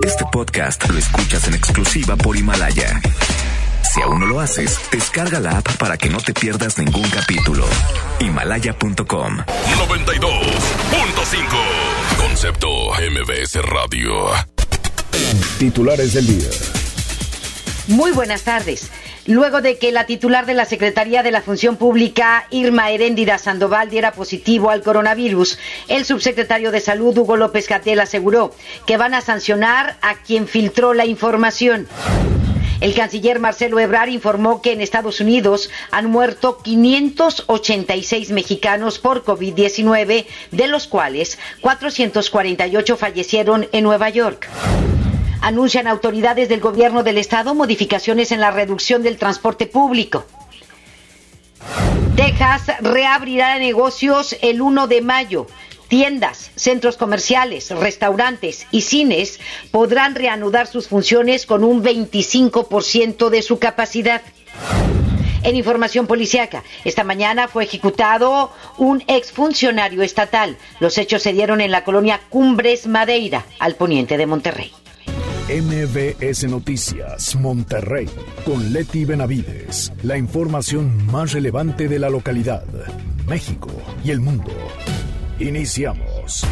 Este podcast lo escuchas en exclusiva por Himalaya. Si aún no lo haces, descarga la app para que no te pierdas ningún capítulo. Himalaya.com 92.5 Concepto MBS Radio. Titulares del día. Muy buenas tardes. Luego de que la titular de la Secretaría de la Función Pública, Irma Heréndira Sandoval, diera positivo al coronavirus, el subsecretario de Salud, Hugo López Catel, aseguró que van a sancionar a quien filtró la información. El canciller Marcelo Ebrard informó que en Estados Unidos han muerto 586 mexicanos por COVID-19, de los cuales 448 fallecieron en Nueva York. Anuncian autoridades del gobierno del estado modificaciones en la reducción del transporte público. Texas reabrirá negocios el 1 de mayo. Tiendas, centros comerciales, restaurantes y cines podrán reanudar sus funciones con un 25% de su capacidad. En información policiaca, esta mañana fue ejecutado un exfuncionario estatal. Los hechos se dieron en la colonia Cumbres Madeira, al poniente de Monterrey. MBS Noticias, Monterrey, con Leti Benavides. La información más relevante de la localidad, México y el mundo. Iniciamos.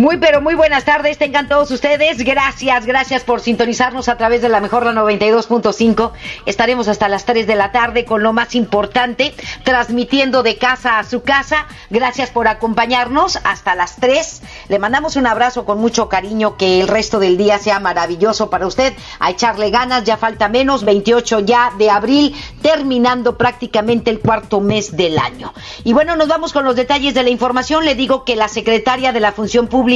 Muy, pero muy buenas tardes, tengan todos ustedes. Gracias, gracias por sintonizarnos a través de la mejor la 92.5. Estaremos hasta las 3 de la tarde con lo más importante, transmitiendo de casa a su casa. Gracias por acompañarnos hasta las 3. Le mandamos un abrazo con mucho cariño, que el resto del día sea maravilloso para usted. A echarle ganas, ya falta menos, 28 ya de abril, terminando prácticamente el cuarto mes del año. Y bueno, nos vamos con los detalles de la información. Le digo que la secretaria de la Función Pública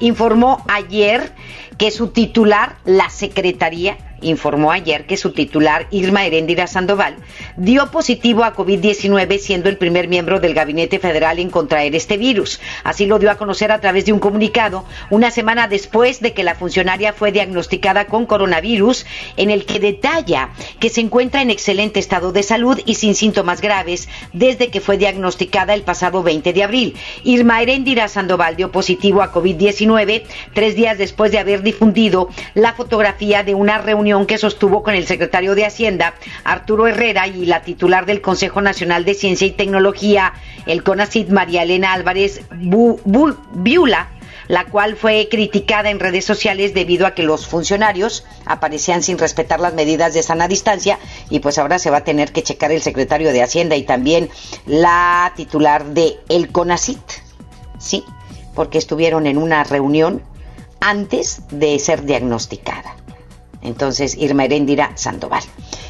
informó ayer que su titular, la Secretaría, informó ayer que su titular, Irma Heréndira Sandoval, dio positivo a COVID-19 siendo el primer miembro del Gabinete Federal en contraer este virus. Así lo dio a conocer a través de un comunicado una semana después de que la funcionaria fue diagnosticada con coronavirus, en el que detalla que se encuentra en excelente estado de salud y sin síntomas graves desde que fue diagnosticada el pasado 20 de abril. Irma Heréndira Sandoval dio positivo a COVID-19 tres días después de haber difundido la fotografía de una reunión que sostuvo con el secretario de Hacienda, Arturo Herrera, y la titular del Consejo Nacional de Ciencia y Tecnología, el CONACID, María Elena Álvarez Viula, la cual fue criticada en redes sociales debido a que los funcionarios aparecían sin respetar las medidas de sana distancia y pues ahora se va a tener que checar el secretario de Hacienda y también la titular de el CONACIT, sí, porque estuvieron en una reunión antes de ser diagnosticada entonces Irma Heréndira Sandoval.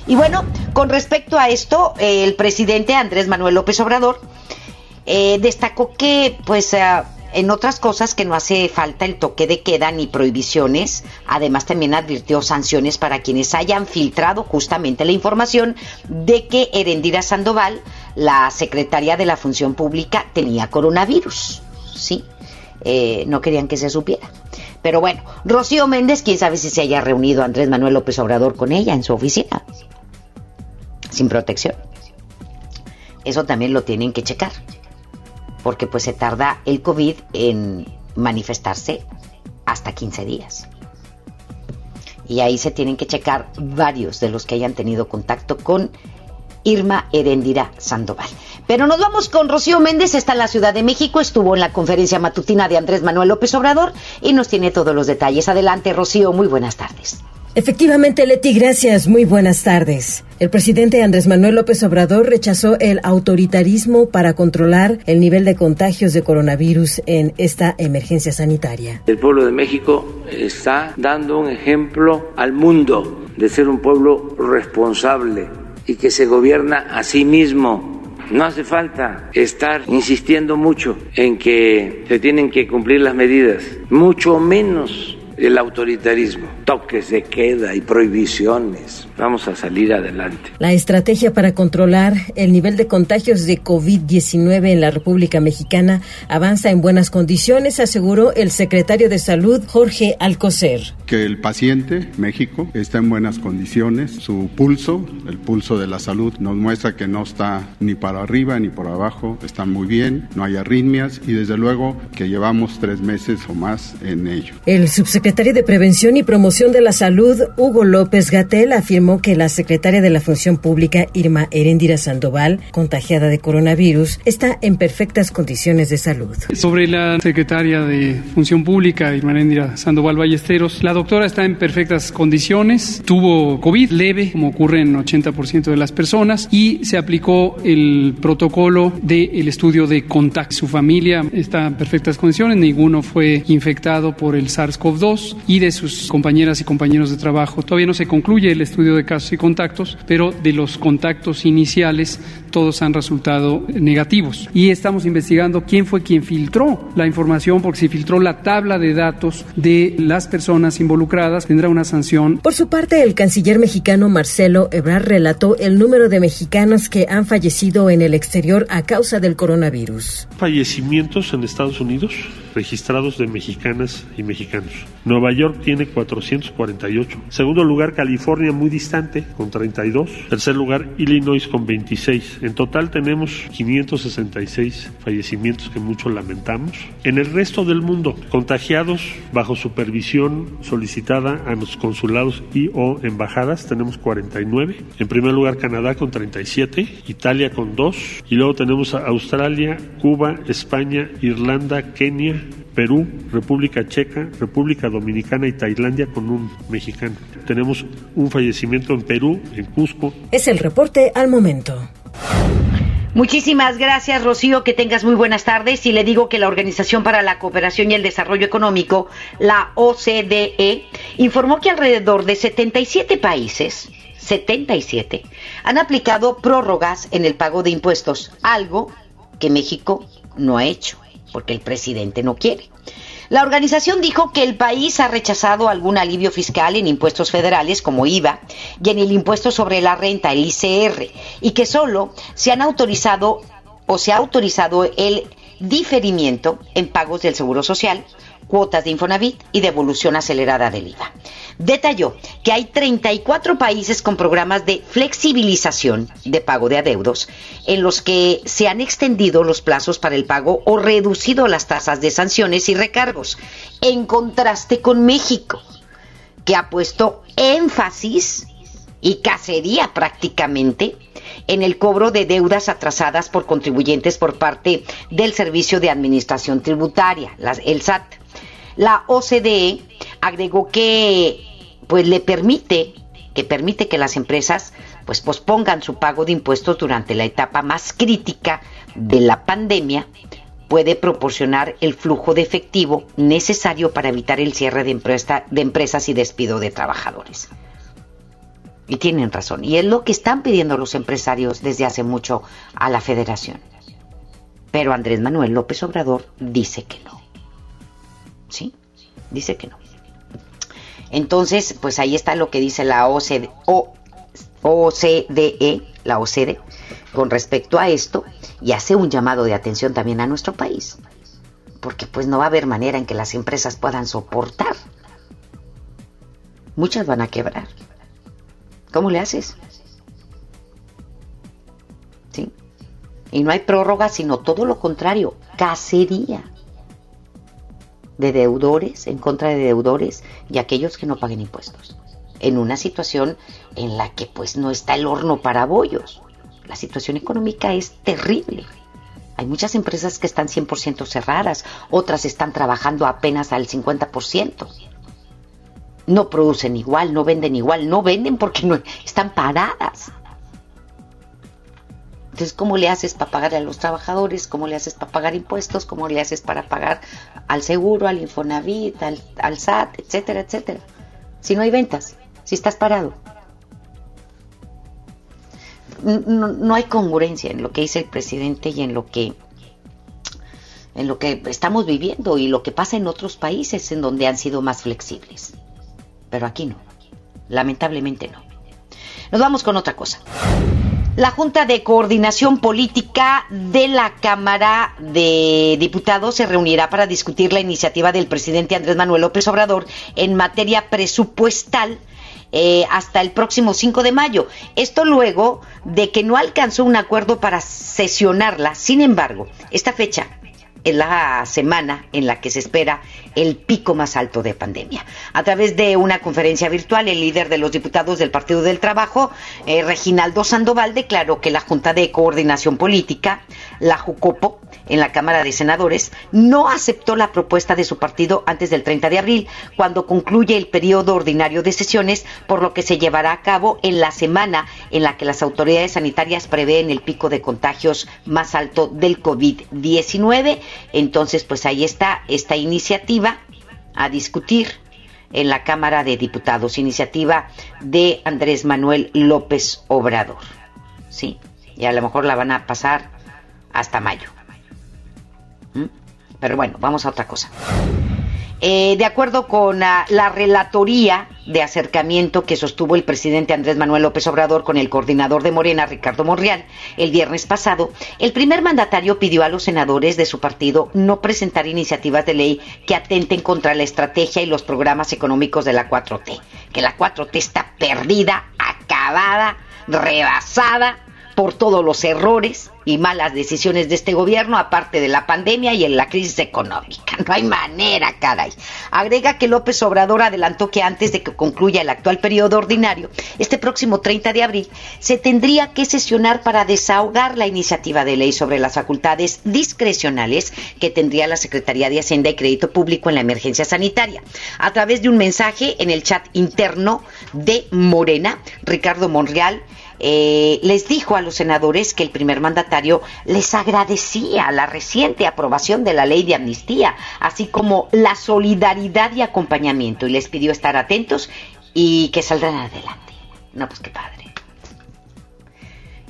Y bueno, con respecto a esto, el presidente Andrés Manuel López Obrador eh, destacó que, pues, eh, en otras cosas que no hace falta el toque de queda ni prohibiciones, además también advirtió sanciones para quienes hayan filtrado justamente la información de que Herendira Sandoval, la secretaria de la Función Pública, tenía coronavirus. Sí, eh, no querían que se supiera. Pero bueno, Rocío Méndez, quién sabe si se haya reunido Andrés Manuel López Obrador con ella en su oficina, sin protección. Eso también lo tienen que checar, porque pues se tarda el COVID en manifestarse hasta 15 días. Y ahí se tienen que checar varios de los que hayan tenido contacto con Irma Herendira Sandoval. Pero nos vamos con Rocío Méndez, está en la Ciudad de México, estuvo en la conferencia matutina de Andrés Manuel López Obrador y nos tiene todos los detalles. Adelante, Rocío, muy buenas tardes. Efectivamente, Leti, gracias. Muy buenas tardes. El presidente Andrés Manuel López Obrador rechazó el autoritarismo para controlar el nivel de contagios de coronavirus en esta emergencia sanitaria. El pueblo de México está dando un ejemplo al mundo de ser un pueblo responsable y que se gobierna a sí mismo no hace falta estar insistiendo mucho en que se tienen que cumplir las medidas, mucho menos el autoritarismo. Toques de queda y prohibiciones. Vamos a salir adelante. La estrategia para controlar el nivel de contagios de COVID-19 en la República Mexicana avanza en buenas condiciones, aseguró el secretario de Salud, Jorge Alcocer. Que el paciente, México, está en buenas condiciones. Su pulso, el pulso de la salud, nos muestra que no está ni para arriba ni por abajo, está muy bien, no hay arritmias y desde luego que llevamos tres meses o más en ello. El subsecretario de Prevención y Promoción de la Salud, Hugo López Gatel, afirmó que la secretaria de la Función Pública, Irma Heréndira Sandoval, contagiada de coronavirus, está en perfectas condiciones de salud. Sobre la secretaria de Función Pública, Irma Heréndira Sandoval Ballesteros, la doctora está en perfectas condiciones, tuvo COVID leve, como ocurre en 80% de las personas, y se aplicó el protocolo del estudio de contacto. Su familia está en perfectas condiciones, ninguno fue infectado por el SARS-CoV-2 y de sus compañeras y compañeros de trabajo. Todavía no se concluye el estudio de casos y contactos, pero de los contactos iniciales todos han resultado negativos. Y estamos investigando quién fue quien filtró la información, porque si filtró la tabla de datos de las personas involucradas, tendrá una sanción. Por su parte, el canciller mexicano Marcelo Ebrard relató el número de mexicanos que han fallecido en el exterior a causa del coronavirus. Fallecimientos en Estados Unidos registrados de mexicanas y mexicanos. Nueva York tiene 448. Segundo lugar, California muy distante con 32. Tercer lugar, Illinois con 26. En total tenemos 566 fallecimientos que mucho lamentamos. En el resto del mundo, contagiados bajo supervisión solicitada a los consulados y o embajadas, tenemos 49. En primer lugar, Canadá con 37, Italia con 2 y luego tenemos a Australia, Cuba, España, Irlanda, Kenia, Perú, República Checa, República Dominicana y Tailandia con un mexicano. Tenemos un fallecimiento en Perú, en Cusco. Es el reporte al momento. Muchísimas gracias, Rocío. Que tengas muy buenas tardes. Y le digo que la Organización para la Cooperación y el Desarrollo Económico, la OCDE, informó que alrededor de 77 países, 77, han aplicado prórrogas en el pago de impuestos, algo que México no ha hecho porque el presidente no quiere. La organización dijo que el país ha rechazado algún alivio fiscal en impuestos federales como IVA y en el impuesto sobre la renta, el ICR, y que solo se han autorizado o se ha autorizado el diferimiento en pagos del Seguro Social, cuotas de Infonavit y devolución acelerada del IVA. Detalló que hay 34 países con programas de flexibilización de pago de adeudos en los que se han extendido los plazos para el pago o reducido las tasas de sanciones y recargos, en contraste con México, que ha puesto énfasis y cacería prácticamente en el cobro de deudas atrasadas por contribuyentes por parte del Servicio de Administración Tributaria, el SAT. La OCDE agregó que pues le permite que permite que las empresas pues pospongan su pago de impuestos durante la etapa más crítica de la pandemia puede proporcionar el flujo de efectivo necesario para evitar el cierre de, de empresas y despido de trabajadores. Y tienen razón. Y es lo que están pidiendo los empresarios desde hace mucho a la federación. Pero Andrés Manuel López Obrador dice que no. ¿Sí? Dice que no. Entonces, pues ahí está lo que dice la OCDE, OCDE, la OCDE, con respecto a esto y hace un llamado de atención también a nuestro país. Porque pues no va a haber manera en que las empresas puedan soportar. Muchas van a quebrar. ¿Cómo le haces? ¿Sí? Y no hay prórroga, sino todo lo contrario, cacería de deudores, en contra de deudores y aquellos que no paguen impuestos. En una situación en la que pues no está el horno para bollos. La situación económica es terrible. Hay muchas empresas que están 100% cerradas, otras están trabajando apenas al 50% no producen igual, no venden igual, no venden porque no están paradas. Entonces, ¿cómo le haces para pagar a los trabajadores? ¿Cómo le haces para pagar impuestos? ¿Cómo le haces para pagar al seguro, al Infonavit, al, SAT, etcétera, etcétera? Si no hay ventas, si estás parado. No, no, hay congruencia en lo que dice el presidente y en lo que en lo que estamos viviendo y lo que pasa en otros países en donde han sido más flexibles. pero aquí no. Lamentablemente no. Nos vamos con otra cosa. La Junta de Coordinación Política de la Cámara de Diputados se reunirá para discutir la iniciativa del presidente Andrés Manuel López Obrador en materia presupuestal eh, hasta el próximo 5 de mayo. Esto luego de que no alcanzó un acuerdo para sesionarla. Sin embargo, esta fecha es la semana en la que se espera el pico más alto de pandemia. A través de una conferencia virtual, el líder de los diputados del Partido del Trabajo, eh, Reginaldo Sandoval, declaró que la Junta de Coordinación Política, la JUCOPO, en la Cámara de Senadores, no aceptó la propuesta de su partido antes del 30 de abril, cuando concluye el periodo ordinario de sesiones, por lo que se llevará a cabo en la semana en la que las autoridades sanitarias prevén el pico de contagios más alto del COVID-19 entonces, pues ahí está esta iniciativa a discutir en la Cámara de Diputados, iniciativa de Andrés Manuel López Obrador. Sí, y a lo mejor la van a pasar hasta mayo. ¿Mm? Pero bueno, vamos a otra cosa. Eh, de acuerdo con la, la relatoría de acercamiento que sostuvo el presidente Andrés Manuel López Obrador con el coordinador de Morena, Ricardo Monreal, el viernes pasado, el primer mandatario pidió a los senadores de su partido no presentar iniciativas de ley que atenten contra la estrategia y los programas económicos de la 4T, que la 4T está perdida, acabada, rebasada por todos los errores y malas decisiones de este gobierno, aparte de la pandemia y en la crisis económica. No hay manera, caray. Agrega que López Obrador adelantó que antes de que concluya el actual periodo ordinario, este próximo 30 de abril, se tendría que sesionar para desahogar la iniciativa de ley sobre las facultades discrecionales que tendría la Secretaría de Hacienda y Crédito Público en la emergencia sanitaria. A través de un mensaje en el chat interno de Morena, Ricardo Monreal, eh, les dijo a los senadores que el primer mandatario les agradecía la reciente aprobación de la ley de amnistía, así como la solidaridad y acompañamiento, y les pidió estar atentos y que saldrán adelante. No, pues qué padre.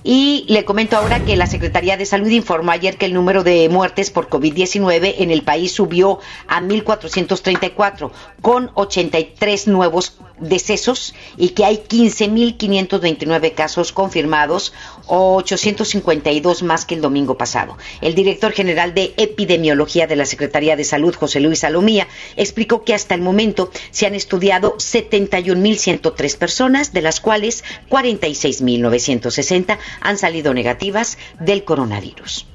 Y le comento ahora que la Secretaría de Salud informó ayer que el número de muertes por COVID-19 en el país subió a 1.434, con 83 nuevos decesos y que hay 15.529 casos confirmados, 852 más que el domingo pasado. El director general de epidemiología de la Secretaría de Salud, José Luis Salomía, explicó que hasta el momento se han estudiado 71.103 personas, de las cuales 46.960 han salido negativas del coronavirus.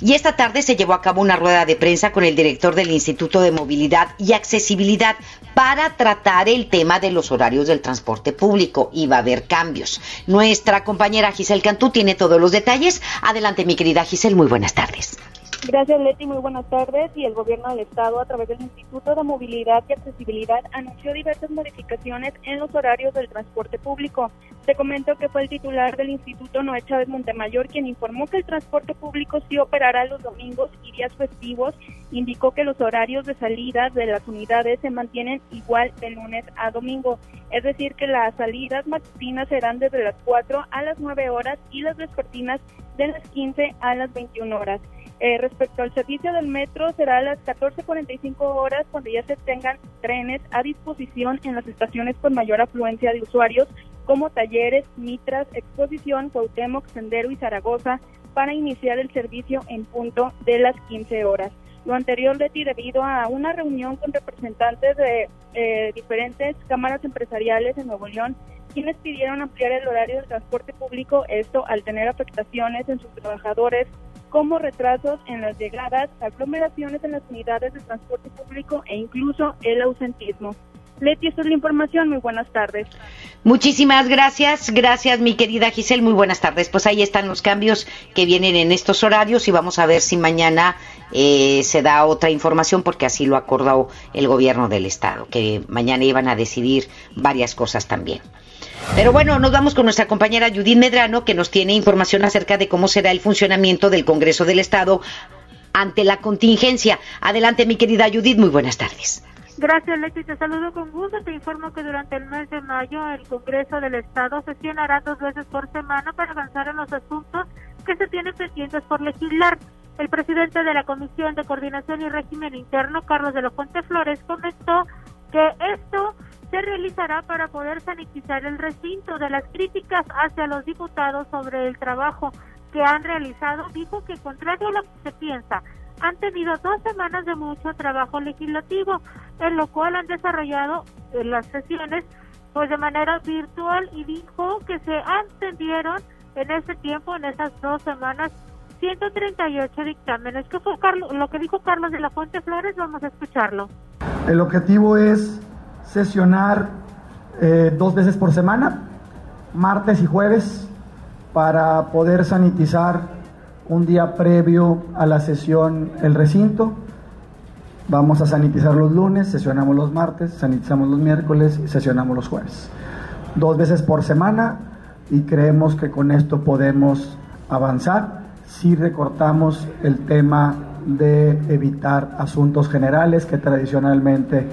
Y esta tarde se llevó a cabo una rueda de prensa con el director del Instituto de Movilidad y Accesibilidad para tratar el tema de los horarios del transporte público. Y va a haber cambios. Nuestra compañera Giselle Cantú tiene todos los detalles. Adelante, mi querida Giselle, muy buenas tardes. Gracias, Leti. Muy buenas tardes. Y el Gobierno del Estado, a través del Instituto de Movilidad y Accesibilidad, anunció diversas modificaciones en los horarios del transporte público. Te comento que fue el titular del Instituto, Noé Chávez Montemayor, quien informó que el transporte público sí operará los domingos y días festivos. Indicó que los horarios de salida de las unidades se mantienen igual de lunes a domingo. Es decir, que las salidas matutinas serán desde las 4 a las 9 horas y las vespertinas de las 15 a las 21 horas. Eh, respecto al servicio del metro, será a las 14.45 horas cuando ya se tengan trenes a disposición en las estaciones con mayor afluencia de usuarios, como Talleres, Mitras, Exposición, Cuauhtémoc, Sendero y Zaragoza, para iniciar el servicio en punto de las 15 horas. Lo anterior, Leti, debido a una reunión con representantes de eh, diferentes cámaras empresariales en Nuevo León, quienes pidieron ampliar el horario del transporte público, esto al tener afectaciones en sus trabajadores, como retrasos en las llegadas, aglomeraciones en las unidades de transporte público e incluso el ausentismo. Leti, esta es la información. Muy buenas tardes. Muchísimas gracias. Gracias, mi querida Giselle. Muy buenas tardes. Pues ahí están los cambios que vienen en estos horarios y vamos a ver si mañana eh, se da otra información porque así lo acordó el gobierno del Estado, que mañana iban a decidir varias cosas también. Pero bueno, nos vamos con nuestra compañera Judith Medrano, que nos tiene información acerca de cómo será el funcionamiento del Congreso del Estado ante la contingencia. Adelante, mi querida Judith, muy buenas tardes. Gracias, Leti. Te saludo con gusto. Te informo que durante el mes de mayo el Congreso del Estado sesionará dos veces por semana para avanzar en los asuntos que se tienen pendientes por legislar. El presidente de la Comisión de Coordinación y Régimen Interno, Carlos de la Fuente Flores, comentó que esto se realizará para poder sanitizar el recinto de las críticas hacia los diputados sobre el trabajo que han realizado. Dijo que contrario a lo que se piensa, han tenido dos semanas de mucho trabajo legislativo, en lo cual han desarrollado eh, las sesiones pues de manera virtual y dijo que se atendieron en ese tiempo, en esas dos semanas, 138 dictámenes. ¿Qué fue Carlos, lo que dijo Carlos de la Fuente Flores? Vamos a escucharlo. El objetivo es sesionar eh, dos veces por semana, martes y jueves, para poder sanitizar un día previo a la sesión el recinto. Vamos a sanitizar los lunes, sesionamos los martes, sanitizamos los miércoles y sesionamos los jueves. Dos veces por semana y creemos que con esto podemos avanzar si recortamos el tema de evitar asuntos generales que tradicionalmente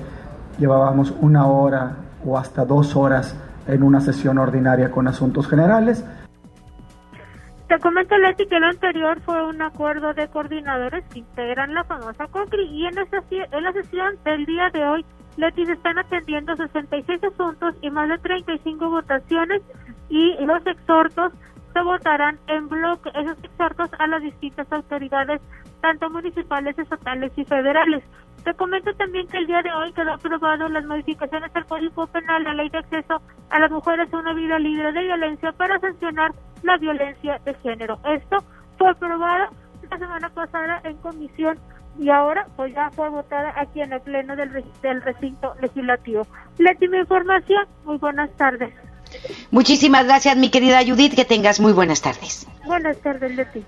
llevábamos una hora o hasta dos horas en una sesión ordinaria con asuntos generales. Te comento, Leti, que lo anterior fue un acuerdo de coordinadores que integran la famosa COCRI y en, esa, en la sesión del día de hoy, Leti, se están atendiendo 66 asuntos y más de 35 votaciones y los exhortos se votarán en bloque, esos exhortos a las distintas autoridades, tanto municipales, estatales y federales. Te comento también que el día de hoy quedó aprobado las modificaciones al Código Penal, la Ley de Acceso a las Mujeres a una Vida Libre de Violencia para sancionar la violencia de género. Esto fue aprobado la semana pasada en comisión y ahora pues ya fue votada aquí en el pleno del, del recinto legislativo. La última información, muy buenas tardes. Muchísimas gracias, mi querida Judith. Que tengas muy buenas tardes. Buenas tardes, Leti.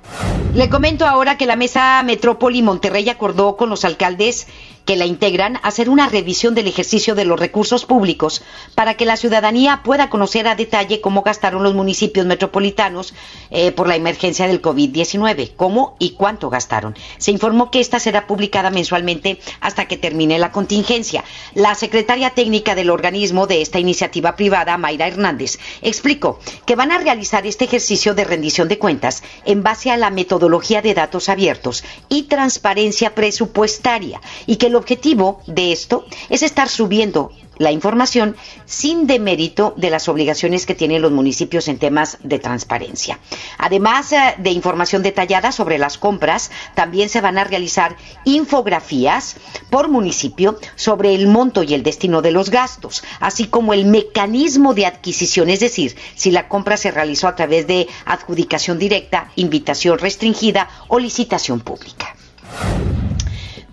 Le comento ahora que la Mesa Metrópoli Monterrey acordó con los alcaldes que la integran hacer una revisión del ejercicio de los recursos públicos para que la ciudadanía pueda conocer a detalle cómo gastaron los municipios metropolitanos eh, por la emergencia del COVID-19, cómo y cuánto gastaron. Se informó que esta será publicada mensualmente hasta que termine la contingencia. La secretaria técnica del organismo de esta iniciativa privada, Mayra Hernández, explicó que van a realizar este ejercicio de rendición de cuentas en base a la metodología de datos abiertos y transparencia presupuestaria y que objetivo de esto es estar subiendo la información sin demérito de las obligaciones que tienen los municipios en temas de transparencia. Además eh, de información detallada sobre las compras, también se van a realizar infografías por municipio sobre el monto y el destino de los gastos, así como el mecanismo de adquisición, es decir, si la compra se realizó a través de adjudicación directa, invitación restringida o licitación pública.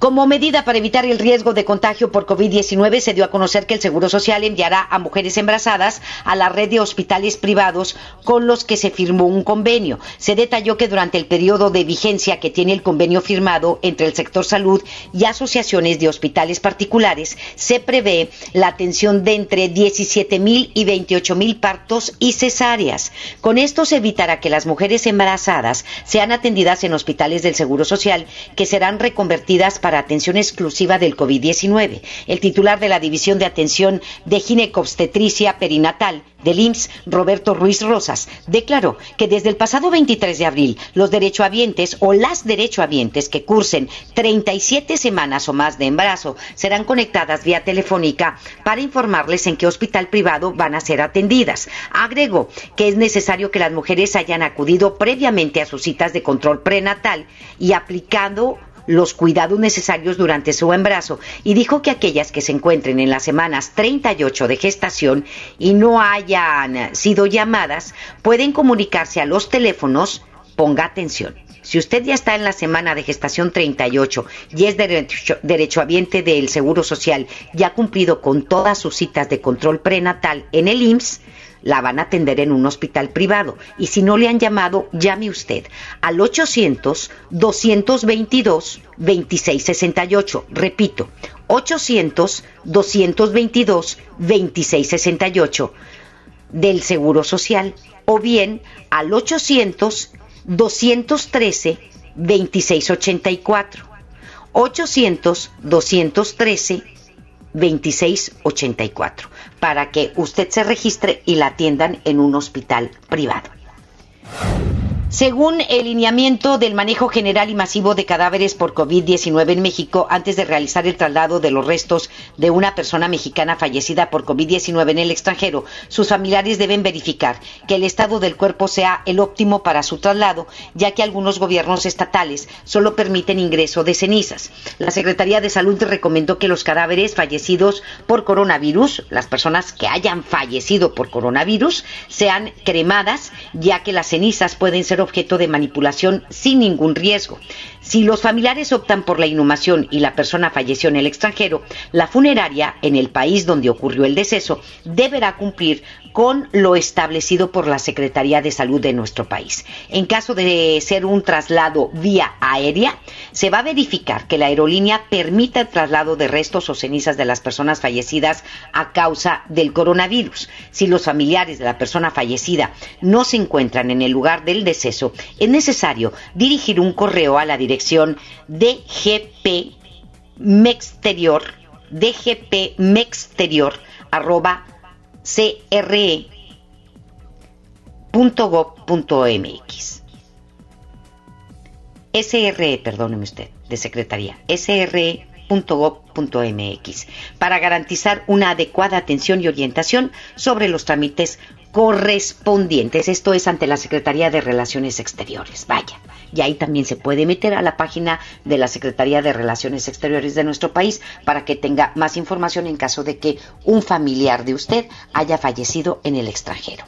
Como medida para evitar el riesgo de contagio por COVID-19, se dio a conocer que el Seguro Social enviará a mujeres embarazadas a la red de hospitales privados con los que se firmó un convenio. Se detalló que durante el periodo de vigencia que tiene el convenio firmado entre el sector salud y asociaciones de hospitales particulares, se prevé la atención de entre 17 mil y 28 mil partos y cesáreas. Con esto se evitará que las mujeres embarazadas sean atendidas en hospitales del Seguro Social que serán reconvertidas para atención exclusiva del COVID-19. El titular de la División de Atención de Ginecobstetricia Perinatal del IMSS, Roberto Ruiz Rosas, declaró que desde el pasado 23 de abril los derechohabientes o las derechohabientes que cursen 37 semanas o más de embarazo serán conectadas vía telefónica para informarles en qué hospital privado van a ser atendidas. Agregó que es necesario que las mujeres hayan acudido previamente a sus citas de control prenatal y aplicado los cuidados necesarios durante su embarazo y dijo que aquellas que se encuentren en las semanas 38 de gestación y no hayan sido llamadas pueden comunicarse a los teléfonos, ponga atención. Si usted ya está en la semana de gestación 38 y es derecho, derechohabiente del Seguro Social y ha cumplido con todas sus citas de control prenatal en el IMSS, la van a atender en un hospital privado. Y si no le han llamado, llame usted al 800-222-2668. Repito, 800-222-2668 del Seguro Social o bien al 800-213-2684. 800-213-2684 para que usted se registre y la atiendan en un hospital privado. Según el lineamiento del manejo general y masivo de cadáveres por COVID-19 en México, antes de realizar el traslado de los restos de una persona mexicana fallecida por COVID-19 en el extranjero, sus familiares deben verificar que el estado del cuerpo sea el óptimo para su traslado, ya que algunos gobiernos estatales solo permiten ingreso de cenizas. La Secretaría de Salud recomendó que los cadáveres fallecidos por coronavirus, las personas que hayan fallecido por coronavirus, sean cremadas, ya que las cenizas pueden ser objeto de manipulación sin ningún riesgo. Si los familiares optan por la inhumación y la persona falleció en el extranjero, la funeraria en el país donde ocurrió el deceso deberá cumplir con lo establecido por la Secretaría de Salud de nuestro país. En caso de ser un traslado vía aérea, se va a verificar que la aerolínea permita el traslado de restos o cenizas de las personas fallecidas a causa del coronavirus. Si los familiares de la persona fallecida no se encuentran en el lugar del deceso, es necesario dirigir un correo a la dirección DGP Mexterior, DGP Mexterior, arroba cre.gov.mx. SRE, perdóneme usted, de Secretaría, SRE.gov.mx, para garantizar una adecuada atención y orientación sobre los trámites correspondientes. Esto es ante la Secretaría de Relaciones Exteriores. Vaya. Y ahí también se puede meter a la página de la Secretaría de Relaciones Exteriores de nuestro país para que tenga más información en caso de que un familiar de usted haya fallecido en el extranjero.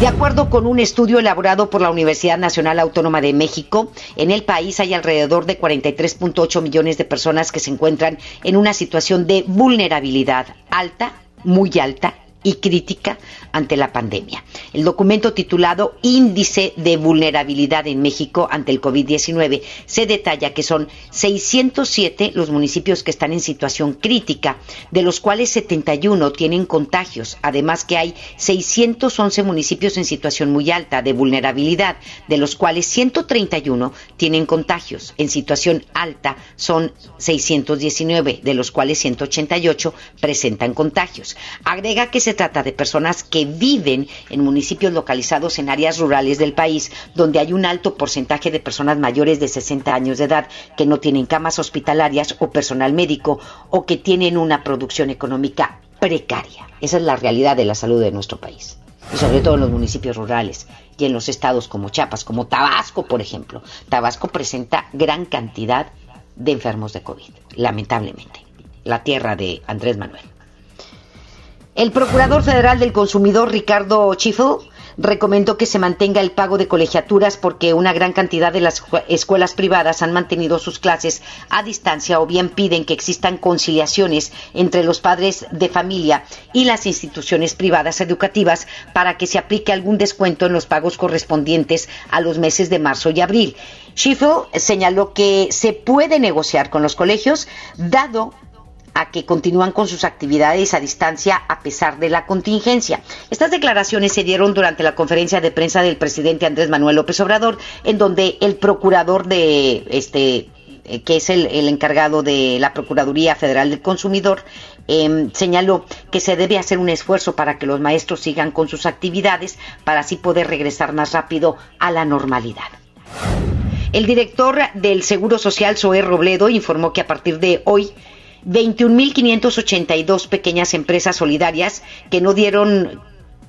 De acuerdo con un estudio elaborado por la Universidad Nacional Autónoma de México, en el país hay alrededor de 43.8 millones de personas que se encuentran en una situación de vulnerabilidad alta, muy alta y crítica ante la pandemia. El documento titulado Índice de Vulnerabilidad en México ante el COVID-19 se detalla que son 607 los municipios que están en situación crítica, de los cuales 71 tienen contagios, además que hay 611 municipios en situación muy alta de vulnerabilidad, de los cuales 131 tienen contagios. En situación alta son 619, de los cuales 188 presentan contagios. Agrega que se trata de personas que viven en municipios localizados en áreas rurales del país, donde hay un alto porcentaje de personas mayores de 60 años de edad que no tienen camas hospitalarias o personal médico o que tienen una producción económica precaria. Esa es la realidad de la salud de nuestro país. Y sobre todo en los municipios rurales y en los estados como Chiapas, como Tabasco, por ejemplo. Tabasco presenta gran cantidad de enfermos de COVID, lamentablemente. La tierra de Andrés Manuel. El Procurador Federal del Consumidor, Ricardo Chifel, recomendó que se mantenga el pago de colegiaturas porque una gran cantidad de las escuelas privadas han mantenido sus clases a distancia o bien piden que existan conciliaciones entre los padres de familia y las instituciones privadas educativas para que se aplique algún descuento en los pagos correspondientes a los meses de marzo y abril. Schiffel señaló que se puede negociar con los colegios dado a que continúan con sus actividades a distancia a pesar de la contingencia. Estas declaraciones se dieron durante la conferencia de prensa del presidente Andrés Manuel López Obrador, en donde el procurador de este eh, que es el, encargado de la Procuraduría Federal del Consumidor, em, señaló que se debe hacer un esfuerzo para que los maestros sigan con sus actividades para así poder regresar más rápido a la normalidad. El director del Seguro Social, Zoé Robledo, informó que a partir de hoy 21.582 pequeñas empresas solidarias que no dieron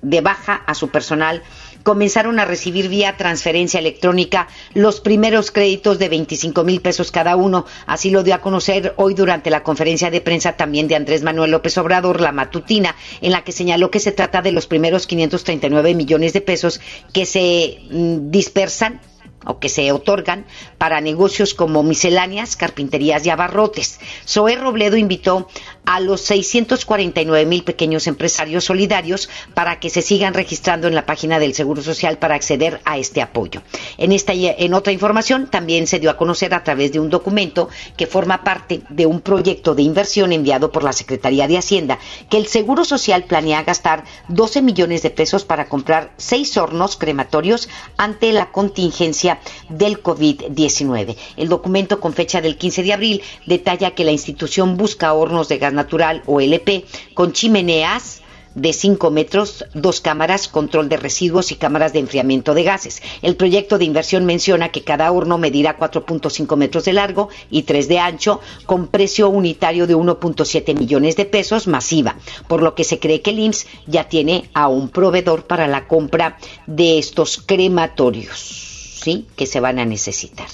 de baja a su personal comenzaron a recibir vía transferencia electrónica los primeros créditos de 25 mil pesos cada uno. Así lo dio a conocer hoy durante la conferencia de prensa también de Andrés Manuel López Obrador, la matutina, en la que señaló que se trata de los primeros 539 millones de pesos que se mm, dispersan o que se otorgan para negocios como misceláneas, carpinterías y abarrotes. Zoé Robledo invitó a los 649 mil pequeños empresarios solidarios para que se sigan registrando en la página del Seguro Social para acceder a este apoyo. En esta en otra información también se dio a conocer a través de un documento que forma parte de un proyecto de inversión enviado por la Secretaría de Hacienda que el Seguro Social planea gastar 12 millones de pesos para comprar seis hornos crematorios ante la contingencia del COVID-19. El documento con fecha del 15 de abril detalla que la institución busca hornos de gas natural o LP con chimeneas de 5 metros, dos cámaras, control de residuos y cámaras de enfriamiento de gases. El proyecto de inversión menciona que cada horno medirá 4.5 metros de largo y 3 de ancho, con precio unitario de 1.7 millones de pesos masiva, por lo que se cree que el IMSS ya tiene a un proveedor para la compra de estos crematorios, ¿sí? Que se van a necesitar.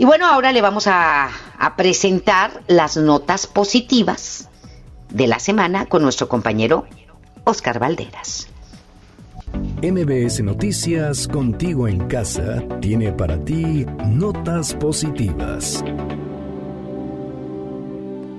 Y bueno, ahora le vamos a, a presentar las notas positivas de la semana con nuestro compañero Oscar Valderas. MBS Noticias Contigo en Casa tiene para ti notas positivas.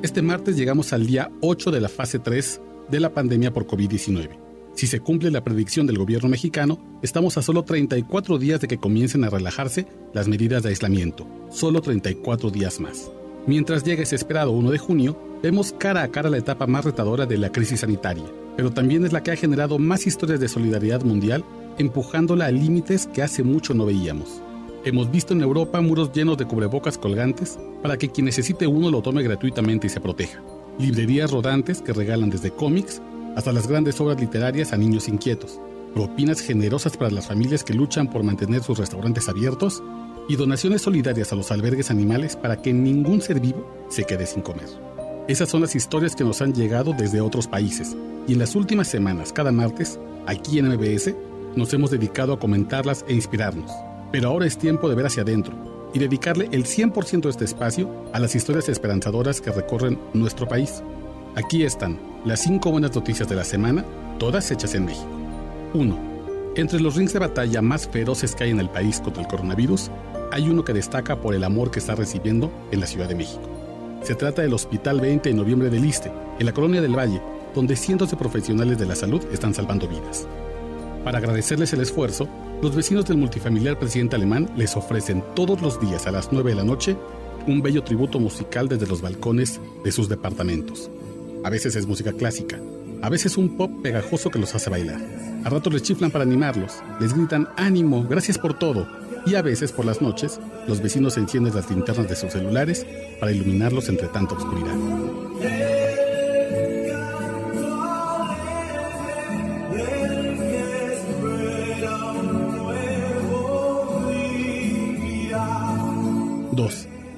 Este martes llegamos al día 8 de la fase 3 de la pandemia por COVID-19. Si se cumple la predicción del gobierno mexicano, estamos a solo 34 días de que comiencen a relajarse las medidas de aislamiento, solo 34 días más. Mientras llega ese esperado 1 de junio, vemos cara a cara la etapa más retadora de la crisis sanitaria, pero también es la que ha generado más historias de solidaridad mundial, empujándola a límites que hace mucho no veíamos. Hemos visto en Europa muros llenos de cubrebocas colgantes para que quien necesite uno lo tome gratuitamente y se proteja. Librerías rodantes que regalan desde cómics hasta las grandes obras literarias a niños inquietos, propinas generosas para las familias que luchan por mantener sus restaurantes abiertos y donaciones solidarias a los albergues animales para que ningún ser vivo se quede sin comer. Esas son las historias que nos han llegado desde otros países y en las últimas semanas, cada martes, aquí en MBS, nos hemos dedicado a comentarlas e inspirarnos. Pero ahora es tiempo de ver hacia adentro y dedicarle el 100% de este espacio a las historias esperanzadoras que recorren nuestro país. Aquí están las cinco buenas noticias de la semana, todas hechas en México. 1. Entre los rings de batalla más feroces que hay en el país contra el coronavirus, hay uno que destaca por el amor que está recibiendo en la Ciudad de México. Se trata del Hospital 20 de Noviembre del Iste, en la Colonia del Valle, donde cientos de profesionales de la salud están salvando vidas. Para agradecerles el esfuerzo, los vecinos del multifamiliar presidente alemán les ofrecen todos los días a las 9 de la noche un bello tributo musical desde los balcones de sus departamentos. A veces es música clásica, a veces un pop pegajoso que los hace bailar. A ratos les chiflan para animarlos, les gritan ánimo, gracias por todo. Y a veces por las noches, los vecinos encienden las linternas de sus celulares para iluminarlos entre tanta oscuridad.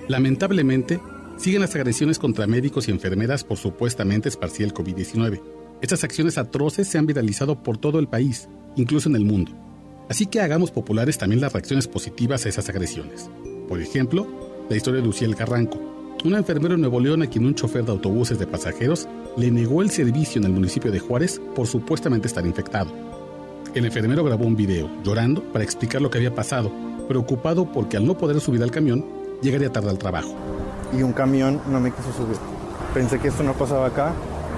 Lamentablemente, siguen las agresiones contra médicos y enfermeras por supuestamente esparcir el COVID-19. Estas acciones atroces se han viralizado por todo el país, incluso en el mundo. Así que hagamos populares también las reacciones positivas a esas agresiones. Por ejemplo, la historia de Luciel Carranco, una enfermera en Nuevo León a quien un chofer de autobuses de pasajeros le negó el servicio en el municipio de Juárez por supuestamente estar infectado. El enfermero grabó un video, llorando, para explicar lo que había pasado, preocupado porque al no poder subir al camión, llegaría tarde al trabajo. Y un camión no me quiso subir. Pensé que esto no pasaba acá,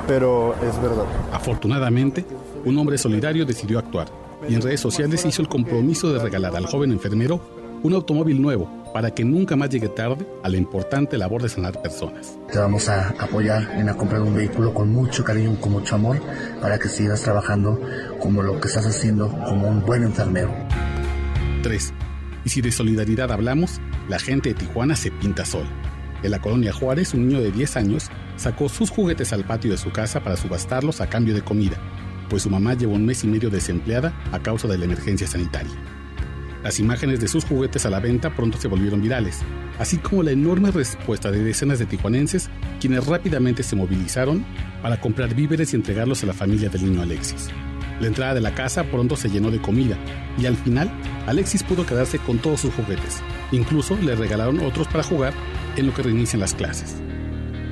pero es verdad. Afortunadamente, un hombre solidario decidió actuar y en redes sociales hizo el compromiso de regalar al joven enfermero un automóvil nuevo para que nunca más llegue tarde a la importante labor de sanar personas. Te vamos a apoyar en la compra de un vehículo con mucho cariño, con mucho amor, para que sigas trabajando como lo que estás haciendo como un buen enfermero. 3. Y si de solidaridad hablamos, la gente de Tijuana se pinta sola. La colonia Juárez, un niño de 10 años sacó sus juguetes al patio de su casa para subastarlos a cambio de comida, pues su mamá llevó un mes y medio desempleada a causa de la emergencia sanitaria. Las imágenes de sus juguetes a la venta pronto se volvieron virales, así como la enorme respuesta de decenas de tijuanenses quienes rápidamente se movilizaron para comprar víveres y entregarlos a la familia del niño Alexis. La entrada de la casa pronto se llenó de comida y al final Alexis pudo quedarse con todos sus juguetes. Incluso le regalaron otros para jugar en lo que reinician las clases.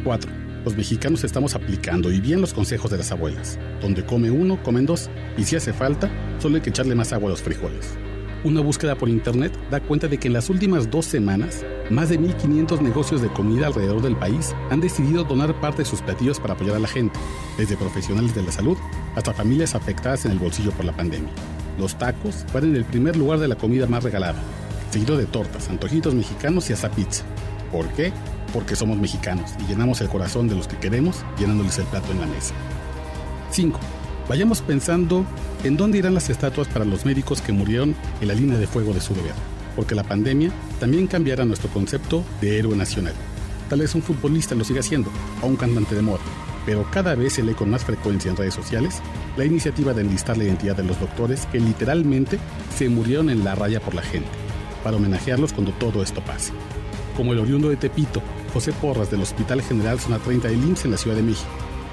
4. Los mexicanos estamos aplicando y bien los consejos de las abuelas. Donde come uno, comen dos y si hace falta, solo hay que echarle más agua a los frijoles. Una búsqueda por internet da cuenta de que en las últimas dos semanas, más de 1.500 negocios de comida alrededor del país han decidido donar parte de sus platillos para apoyar a la gente, desde profesionales de la salud hasta familias afectadas en el bolsillo por la pandemia. Los tacos fueron en el primer lugar de la comida más regalada, seguido de tortas, antojitos mexicanos y hasta pizza. ¿Por qué? Porque somos mexicanos y llenamos el corazón de los que queremos llenándoles el plato en la mesa. 5. Vayamos pensando en dónde irán las estatuas para los médicos que murieron en la línea de fuego de su deber, porque la pandemia también cambiará nuestro concepto de héroe nacional. Tal vez un futbolista lo siga haciendo, o un cantante de moda, pero cada vez se lee con más frecuencia en redes sociales la iniciativa de enlistar la identidad de los doctores que literalmente se murieron en la raya por la gente, para homenajearlos cuando todo esto pase. Como el oriundo de Tepito, José Porras del Hospital General Zona 30 de IMSS en la Ciudad de México,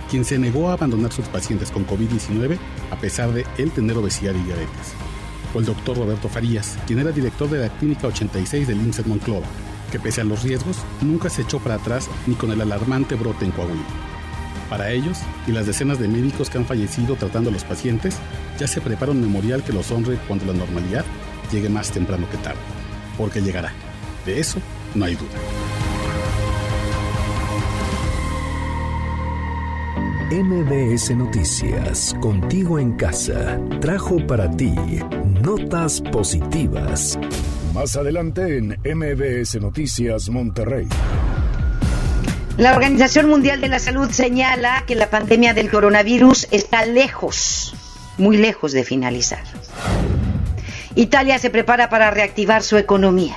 quien se negó a abandonar sus pacientes con COVID-19 a pesar de él tener obesidad y diabetes. O el doctor Roberto Farías, quien era director de la Clínica 86 del IMSS Monclova, que pese a los riesgos, nunca se echó para atrás ni con el alarmante brote en Coahuila. Para ellos y las decenas de médicos que han fallecido tratando a los pacientes, ya se prepara un memorial que los honre cuando la normalidad llegue más temprano que tarde, porque llegará. De eso no hay duda. MBS Noticias, contigo en casa, trajo para ti notas positivas. Más adelante en MBS Noticias Monterrey. La Organización Mundial de la Salud señala que la pandemia del coronavirus está lejos, muy lejos de finalizar. Italia se prepara para reactivar su economía.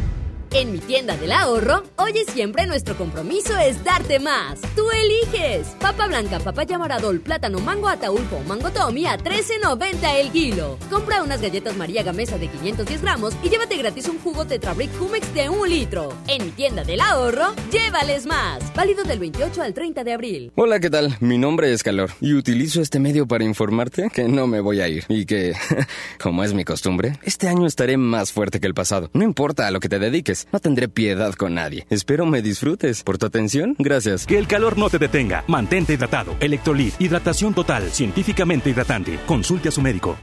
En mi tienda del ahorro, hoy siempre nuestro compromiso es darte más. Tú eliges. Papa blanca, papaya moradol, plátano, mango ataulfo, mango tomi a 13.90 el kilo. Compra unas galletas María Gamesa de 510 gramos y llévate gratis un jugo Tetrabric Humex de un litro. En mi tienda del ahorro, llévales más. Válido del 28 al 30 de abril. Hola, ¿qué tal? Mi nombre es Calor y utilizo este medio para informarte que no me voy a ir y que, como es mi costumbre, este año estaré más fuerte que el pasado. No importa a lo que te dediques. No tendré piedad con nadie. Espero me disfrutes. Por tu atención, gracias. Que el calor no te detenga. Mantente hidratado. Electrolit. Hidratación total. Científicamente hidratante. Consulte a su médico.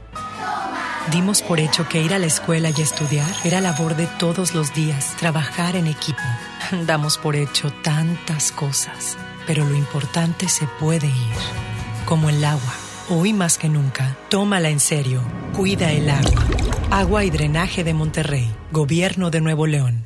Dimos por hecho que ir a la escuela y estudiar era labor de todos los días. Trabajar en equipo. Damos por hecho tantas cosas. Pero lo importante se puede ir. Como el agua. Hoy más que nunca, tómala en serio. Cuida el agua. Agua y Drenaje de Monterrey. Gobierno de Nuevo León.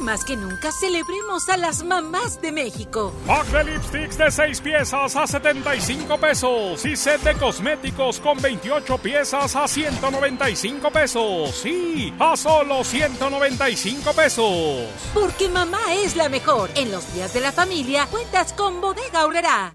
Más que nunca celebremos a las mamás de México. Pack de lipsticks de 6 piezas a 75 pesos y set de cosméticos con 28 piezas a 195 pesos. Sí, a solo 195 pesos. Porque mamá es la mejor. En los días de la familia cuentas con Bodega Aurrera.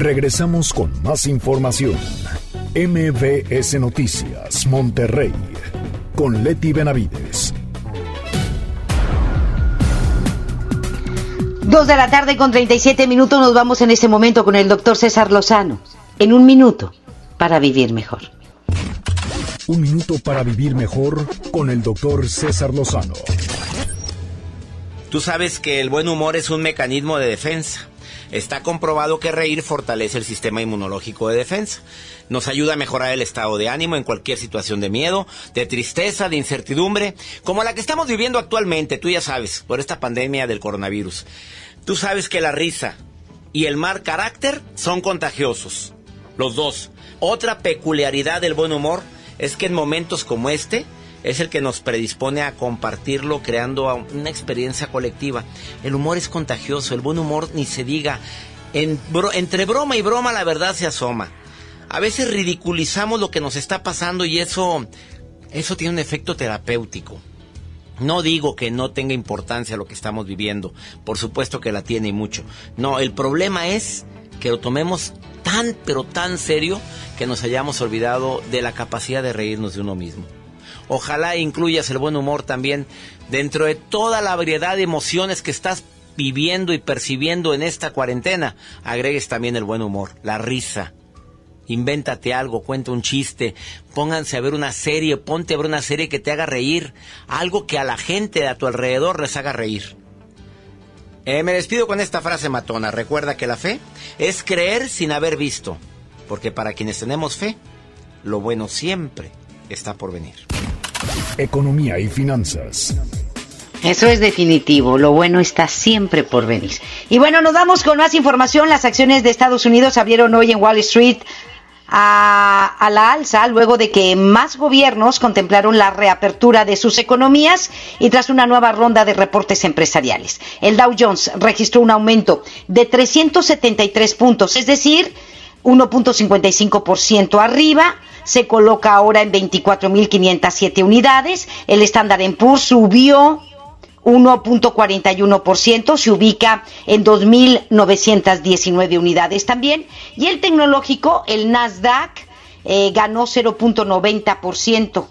Regresamos con más información. MBS Noticias, Monterrey, con Leti Benavides. Dos de la tarde con 37 minutos nos vamos en este momento con el doctor César Lozano. En un minuto, para vivir mejor. Un minuto para vivir mejor con el doctor César Lozano. Tú sabes que el buen humor es un mecanismo de defensa. Está comprobado que reír fortalece el sistema inmunológico de defensa. Nos ayuda a mejorar el estado de ánimo en cualquier situación de miedo, de tristeza, de incertidumbre, como la que estamos viviendo actualmente, tú ya sabes, por esta pandemia del coronavirus. Tú sabes que la risa y el mal carácter son contagiosos, los dos. Otra peculiaridad del buen humor es que en momentos como este, es el que nos predispone a compartirlo creando una experiencia colectiva. El humor es contagioso, el buen humor ni se diga. entre broma y broma la verdad se asoma. A veces ridiculizamos lo que nos está pasando y eso, eso tiene un efecto terapéutico. No digo que no tenga importancia lo que estamos viviendo, por supuesto que la tiene y mucho. No, el problema es que lo tomemos tan pero tan serio que nos hayamos olvidado de la capacidad de reírnos de uno mismo. Ojalá incluyas el buen humor también dentro de toda la variedad de emociones que estás viviendo y percibiendo en esta cuarentena. Agregues también el buen humor, la risa. Invéntate algo, cuenta un chiste, pónganse a ver una serie, ponte a ver una serie que te haga reír, algo que a la gente a tu alrededor les haga reír. Eh, me despido con esta frase matona. Recuerda que la fe es creer sin haber visto, porque para quienes tenemos fe, lo bueno siempre está por venir economía y finanzas. Eso es definitivo, lo bueno está siempre por venir. Y bueno, nos vamos con más información. Las acciones de Estados Unidos abrieron hoy en Wall Street a, a, la alza luego de que más gobiernos contemplaron la reapertura de sus economías y tras una nueva ronda de reportes empresariales. El Dow Jones registró un aumento de 373 puntos, es decir, 1.55% arriba se coloca ahora en 24.507 unidades. El estándar en PUR subió 1.41%, se ubica en 2.919 unidades también. Y el tecnológico, el Nasdaq, eh, ganó 0.90%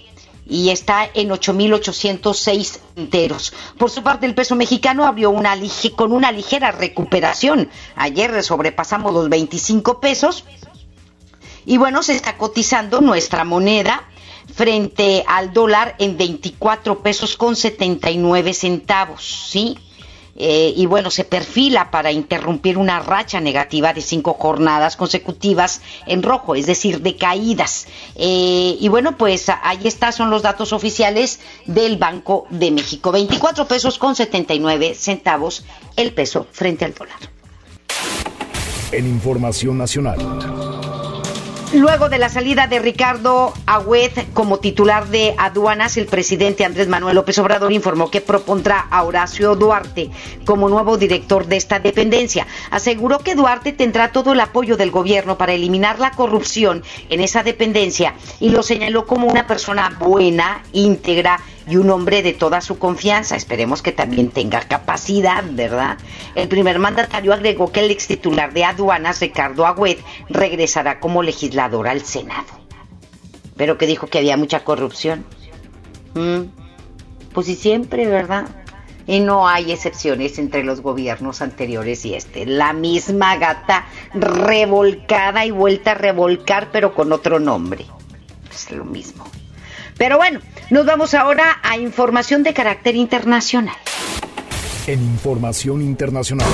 y está en 8.806 enteros. Por su parte, el peso mexicano abrió una con una ligera recuperación. Ayer sobrepasamos los 25 pesos y bueno, se está cotizando nuestra moneda frente al dólar en 24 pesos con 79 centavos, ¿sí? Eh, y bueno, se perfila para interrumpir una racha negativa de cinco jornadas consecutivas en rojo, es decir, de caídas. Eh, y bueno, pues ahí está, son los datos oficiales del Banco de México. 24 pesos con 79 centavos el peso frente al dólar. En información nacional. Luego de la salida de Ricardo Agüed como titular de aduanas, el presidente Andrés Manuel López Obrador informó que propondrá a Horacio Duarte como nuevo director de esta dependencia. Aseguró que Duarte tendrá todo el apoyo del gobierno para eliminar la corrupción en esa dependencia y lo señaló como una persona buena, íntegra y un hombre de toda su confianza. Esperemos que también tenga capacidad, ¿verdad? El primer mandatario agregó que el ex titular de aduanas, Ricardo Agüed, regresará como legislador al Senado. Pero que dijo que había mucha corrupción. Mm. Pues sí, siempre, ¿verdad? Y no hay excepciones entre los gobiernos anteriores y este. La misma gata revolcada y vuelta a revolcar, pero con otro nombre. Es lo mismo. Pero bueno, nos vamos ahora a información de carácter internacional. En información internacional.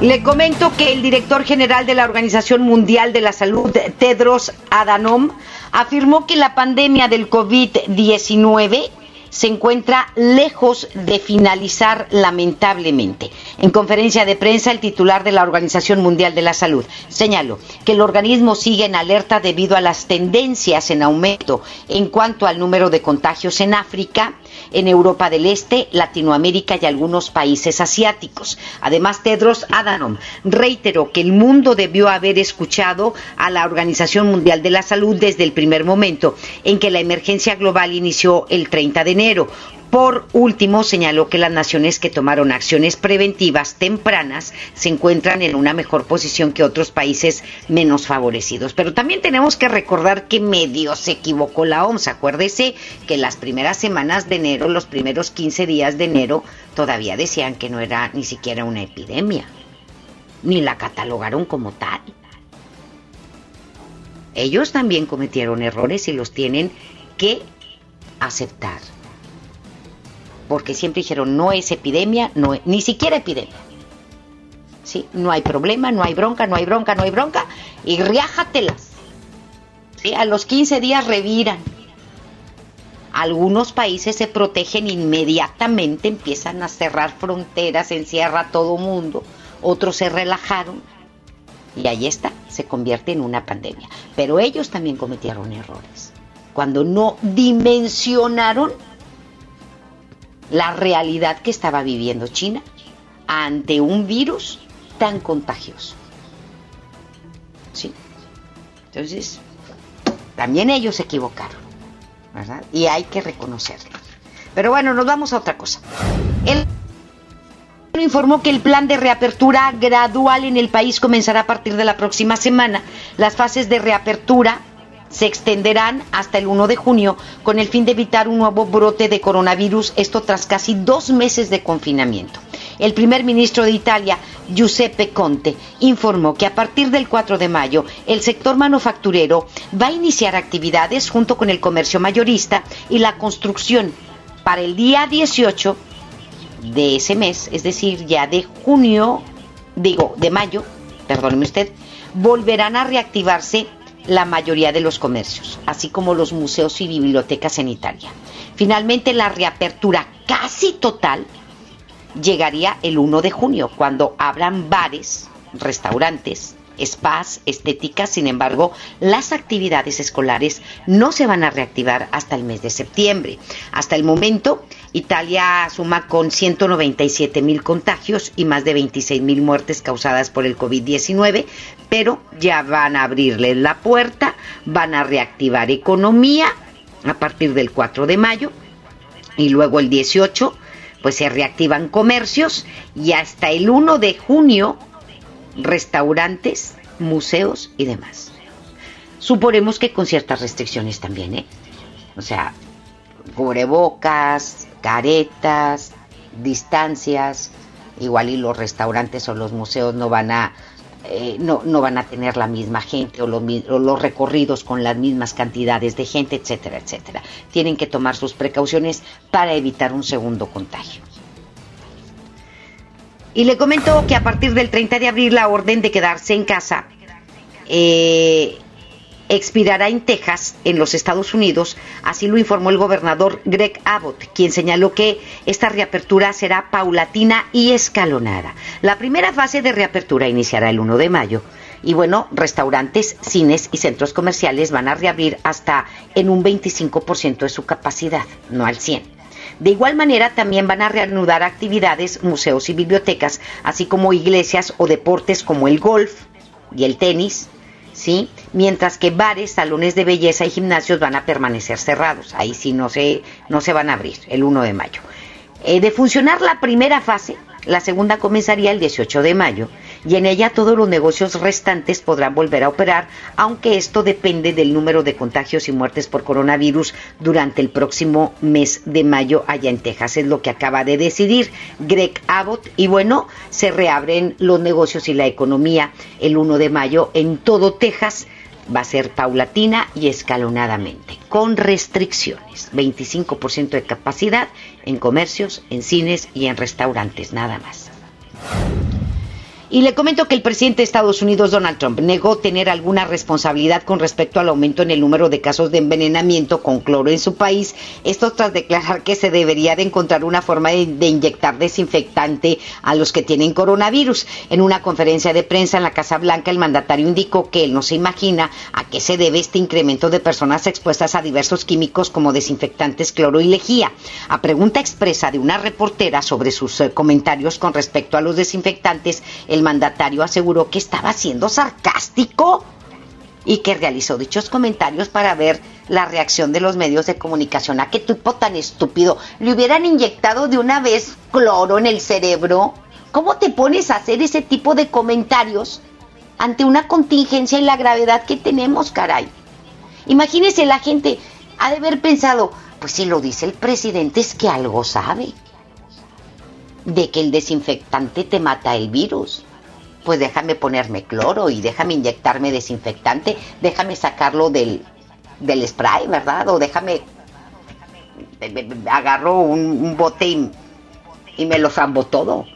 Le comento que el director general de la Organización Mundial de la Salud, Tedros Adhanom, afirmó que la pandemia del COVID-19 se encuentra lejos de finalizar lamentablemente. En conferencia de prensa, el titular de la Organización Mundial de la Salud señaló que el organismo sigue en alerta debido a las tendencias en aumento en cuanto al número de contagios en África, en Europa del Este, Latinoamérica y algunos países asiáticos. Además, Tedros Adhanom reiteró que el mundo debió haber escuchado a la Organización Mundial de la Salud desde el primer momento en que la emergencia global inició el 30 de enero, por último, señaló que las naciones que tomaron acciones preventivas tempranas se encuentran en una mejor posición que otros países menos favorecidos. Pero también tenemos que recordar que medio se equivocó la OMS. Acuérdese que las primeras semanas de enero, los primeros 15 días de enero, todavía decían que no era ni siquiera una epidemia. Ni la catalogaron como tal. Ellos también cometieron errores y los tienen que aceptar porque siempre dijeron no es epidemia, no ni siquiera epidemia. ¿Sí? No hay problema, no hay bronca, no hay bronca, no hay bronca, y riájatelas. ¿Sí? A los 15 días reviran. Algunos países se protegen inmediatamente, empiezan a cerrar fronteras, encierra a todo mundo. Otros se relajaron y ahí está, se convierte en una pandemia. Pero ellos también cometieron errores. Cuando no dimensionaron la realidad que estaba viviendo China ante un virus tan contagioso. ¿Sí? Entonces, también ellos se equivocaron, ¿verdad? Y hay que reconocerlo. Pero bueno, nos vamos a otra cosa. El informó que el plan de reapertura gradual en el país comenzará a partir de la próxima semana. Las fases de reapertura se extenderán hasta el 1 de junio con el fin de evitar un nuevo brote de coronavirus, esto tras casi dos meses de confinamiento. El primer ministro de Italia, Giuseppe Conte, informó que a partir del 4 de mayo el sector manufacturero va a iniciar actividades junto con el comercio mayorista y la construcción para el día 18 de ese mes, es decir, ya de junio, digo, de mayo, perdóneme usted, volverán a reactivarse la mayoría de los comercios, así como los museos y bibliotecas en Italia. Finalmente, la reapertura casi total llegaría el 1 de junio, cuando abran bares, restaurantes, spas, estéticas. Sin embargo, las actividades escolares no se van a reactivar hasta el mes de septiembre. Hasta el momento, Italia suma con 197 mil contagios y más de 26 mil muertes causadas por el COVID-19, pero ya van a abrirle la puerta, van a reactivar economía a partir del 4 de mayo y luego el 18 pues se reactivan comercios y hasta el 1 de junio restaurantes, museos y demás. Suponemos que con ciertas restricciones también, ¿eh? O sea, cubrebocas, caretas, distancias, igual y los restaurantes o los museos no van a eh, no, no, van a tener la misma gente o los, o los, recorridos con las mismas cantidades de gente, etcétera, etcétera. Tienen que tomar sus precauciones para evitar un segundo contagio. Y le comento que a partir del 30 de abril la orden de quedarse en casa eh, expirará en Texas, en los Estados Unidos, así lo informó el gobernador Greg Abbott, quien señaló que esta reapertura será paulatina y escalonada. La primera fase de reapertura iniciará el 1 de mayo. Y bueno, restaurantes, cines y centros comerciales van a reabrir hasta en un 25% de su capacidad, no al 100%. De igual manera, también van a reanudar actividades, museos y bibliotecas, así como iglesias o deportes como el golf y el tenis, ¿sí? Mientras que bares, salones de belleza y gimnasios van a permanecer cerrados. Ahí sí no se, no se van a abrir el 1 de mayo. Eh, de funcionar la primera fase, la segunda comenzaría el 18 de mayo y en ella todos los negocios restantes podrán volver a operar, aunque esto depende del número de contagios y muertes por coronavirus durante el próximo mes de mayo allá en Texas. Es lo que acaba de decidir Greg Abbott y bueno, se reabren los negocios y la economía el 1 de mayo en todo Texas va a ser paulatina y escalonadamente, con restricciones, 25% de capacidad en comercios, en cines y en restaurantes, nada más. Y le comento que el presidente de Estados Unidos, Donald Trump, negó tener alguna responsabilidad con respecto al aumento en el número de casos de envenenamiento con cloro en su país. Esto tras declarar que se debería de encontrar una forma de, inyectar desinfectante a los que tienen coronavirus. En una conferencia de prensa en la Casa Blanca, el mandatario indicó que él no se imagina a qué se debe este incremento de personas expuestas a diversos químicos como desinfectantes, cloro y lejía. A pregunta expresa de una reportera sobre sus eh, comentarios con respecto a los desinfectantes, el mandatario aseguró que estaba siendo sarcástico y que realizó dichos comentarios para ver la reacción de los medios de comunicación. ¿A qué tipo tan estúpido? ¿Le hubieran inyectado de una vez cloro en el cerebro? ¿Cómo te pones a hacer ese tipo de comentarios ante una contingencia y la gravedad que tenemos, caray? Imagínese la gente ha de haber pensado, pues si lo dice el presidente es que algo sabe de que el desinfectante te mata el virus pues déjame ponerme cloro y déjame inyectarme desinfectante, déjame sacarlo del, del spray, ¿verdad? O déjame, agarro un, bote y, me lo zambo todo.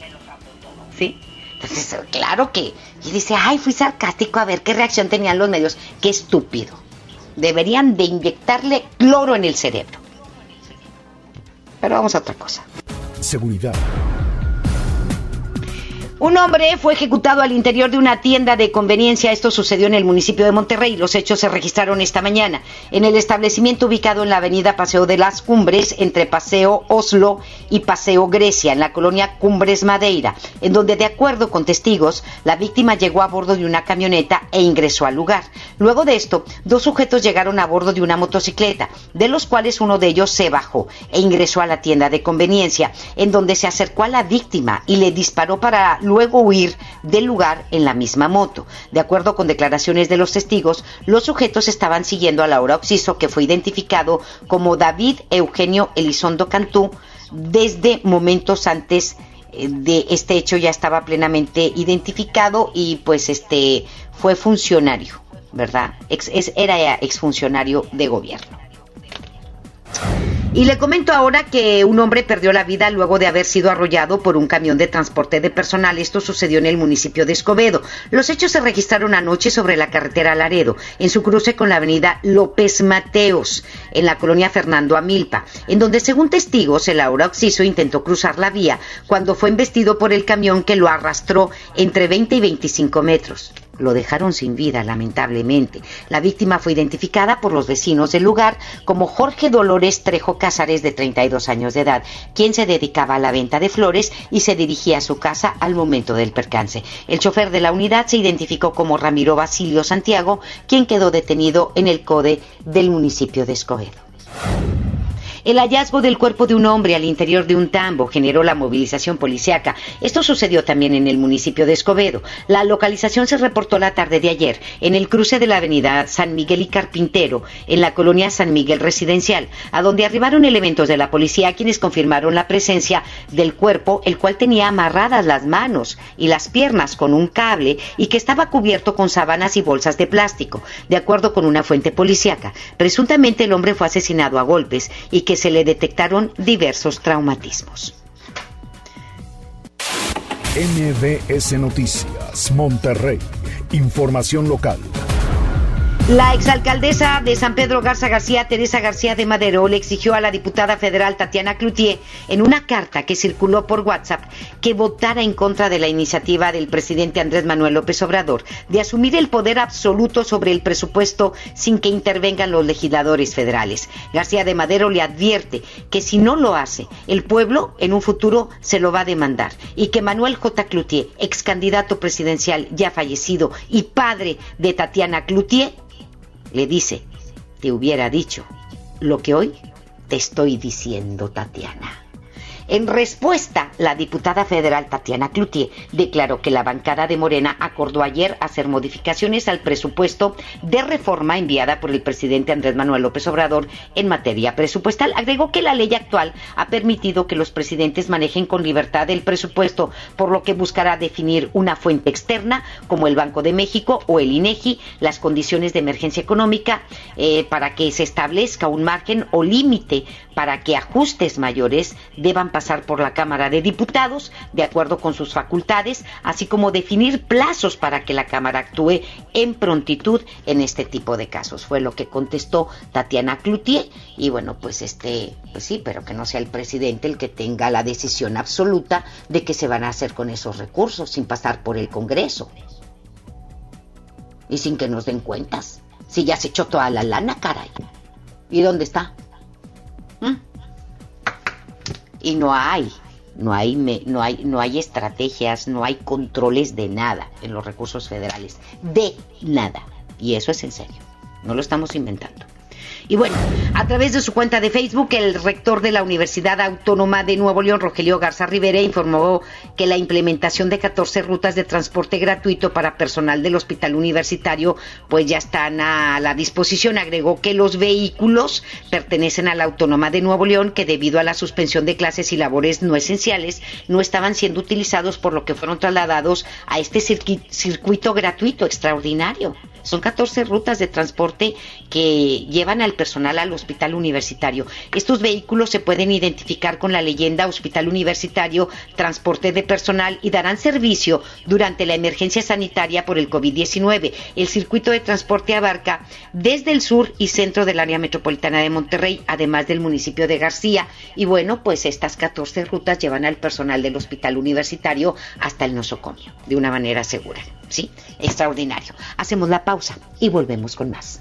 ¿Sí? Entonces, claro que, y dice, ay, fui sarcástico a ver qué reacción tenían los medios. Qué estúpido. Deberían de inyectarle cloro en el cerebro. Pero vamos a otra cosa. Seguridad un hombre fue ejecutado al interior de una tienda de conveniencia. Esto sucedió en el municipio de Monterrey. Los hechos se registraron esta mañana en el establecimiento ubicado en la avenida Paseo de las Cumbres, entre Paseo Oslo y Paseo Grecia, en la colonia Cumbres Madeira, en donde, de acuerdo con testigos, la víctima llegó a bordo de una camioneta e ingresó al lugar. Luego de esto, dos sujetos llegaron a bordo de una motocicleta, de los cuales uno de ellos se bajó e ingresó a la tienda de conveniencia, en donde se acercó a la víctima y le disparó para luego huir del lugar en la misma moto. De acuerdo con declaraciones de los testigos, los sujetos estaban siguiendo a Laura Oxiso, que fue identificado como David Eugenio Elizondo Cantú desde momentos antes eh, de este hecho ya estaba plenamente identificado y pues este fue funcionario, ¿verdad? era exfuncionario de gobierno. Y le comento ahora que un hombre perdió la vida luego de haber sido arrollado por un camión de transporte de personal. Esto sucedió en el municipio de Escobedo. Los hechos se registraron anoche sobre la carretera Laredo, en su cruce con la avenida López Mateos, en la colonia Fernando Amilpa, en donde según testigos el Aura Oxiso intentó cruzar la vía cuando fue embestido por el camión que lo arrastró entre 20 y 25 metros lo dejaron sin vida, lamentablemente. La víctima fue identificada por los vecinos del lugar como Jorge Dolores Trejo Casares, de 32 años de edad, quien se dedicaba a la venta de flores y se dirigía a su casa al momento del percance. El chofer de la unidad se identificó como Ramiro Basilio Santiago, quien quedó detenido en el CODE del municipio de Escobedo. you El hallazgo del cuerpo de un hombre al interior de un tambo generó la movilización policiaca. Esto sucedió también en el municipio de Escobedo. La localización se reportó la tarde de ayer en el cruce de la avenida San Miguel y Carpintero, en la colonia San Miguel Residencial, a donde arribaron elementos de la policía quienes confirmaron la presencia del cuerpo, el cual tenía amarradas las manos y las piernas con un cable y que estaba cubierto con sábanas y bolsas de plástico, de acuerdo con una fuente policíaca. Presuntamente el hombre fue asesinado a golpes y que se le detectaron diversos traumatismos. NBS Noticias, Monterrey. Información local. La exalcaldesa de San Pedro Garza García, Teresa García de Madero, le exigió a la diputada federal Tatiana Cloutier en una carta que circuló por WhatsApp que votara en contra de la iniciativa del presidente Andrés Manuel López Obrador de asumir el poder absoluto sobre el presupuesto sin que intervengan los legisladores federales. García de Madero le advierte que si no lo hace, el pueblo en un futuro se lo va a demandar y que Manuel J. Cloutier, ex candidato presidencial ya fallecido y padre de Tatiana Cloutier, le dice, te hubiera dicho lo que hoy te estoy diciendo, Tatiana. En respuesta, la diputada federal Tatiana Cloutier declaró que la bancada de Morena acordó ayer hacer modificaciones al presupuesto de reforma enviada por el presidente Andrés Manuel López Obrador en materia presupuestal. Agregó que la ley actual ha permitido que los presidentes manejen con libertad el presupuesto, por lo que buscará definir una fuente externa como el Banco de México o el INEGI, las condiciones de emergencia económica eh, para que se establezca un margen o límite para que ajustes mayores deban pasar por la Cámara de Diputados, de acuerdo con sus facultades, así como definir plazos para que la Cámara actúe en prontitud en este tipo de casos. Fue lo que contestó Tatiana Cloutier. Y bueno, pues este, pues sí, pero que no sea el presidente el que tenga la decisión absoluta de qué se van a hacer con esos recursos sin pasar por el Congreso. Y sin que nos den cuentas. Si ya se echó toda la lana, caray. ¿Y dónde está? Y no hay, no hay, no hay, no hay estrategias, no hay controles de nada en los recursos federales, de nada. Y eso es en serio, no lo estamos inventando. Y bueno, a través de su cuenta de Facebook, el rector de la Universidad Autónoma de Nuevo León, Rogelio Garza Rivera, informó que la implementación de 14 rutas de transporte gratuito para personal del hospital universitario, pues ya están a la disposición. Agregó que los vehículos pertenecen a la Autónoma de Nuevo León, que debido a la suspensión de clases y labores no esenciales, no estaban siendo utilizados, por lo que fueron trasladados a este circuito gratuito extraordinario. Son 14 rutas de transporte que llevan al personal al hospital universitario. Estos vehículos se pueden identificar con la leyenda Hospital Universitario, transporte de personal y darán servicio durante la emergencia sanitaria por el COVID-19. El circuito de transporte abarca desde el sur y centro del área metropolitana de Monterrey, además del municipio de García. Y bueno, pues estas 14 rutas llevan al personal del hospital universitario hasta el nosocomio, de una manera segura. ¿Sí? Extraordinario. Hacemos la pausa y volvemos con más.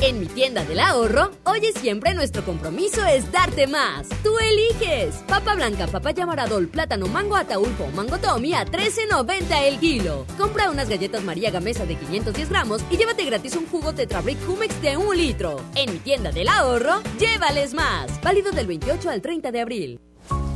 En mi tienda del ahorro, hoy y siempre nuestro compromiso es darte más. Tú eliges. Papa blanca, papaya maradol, plátano, mango ataulfo o mango tommy a 13.90 el kilo. Compra unas galletas María Gamesa de 510 gramos y llévate gratis un jugo Tetrabric Humex de un litro. En mi tienda del ahorro, llévales más. Válido del 28 al 30 de abril.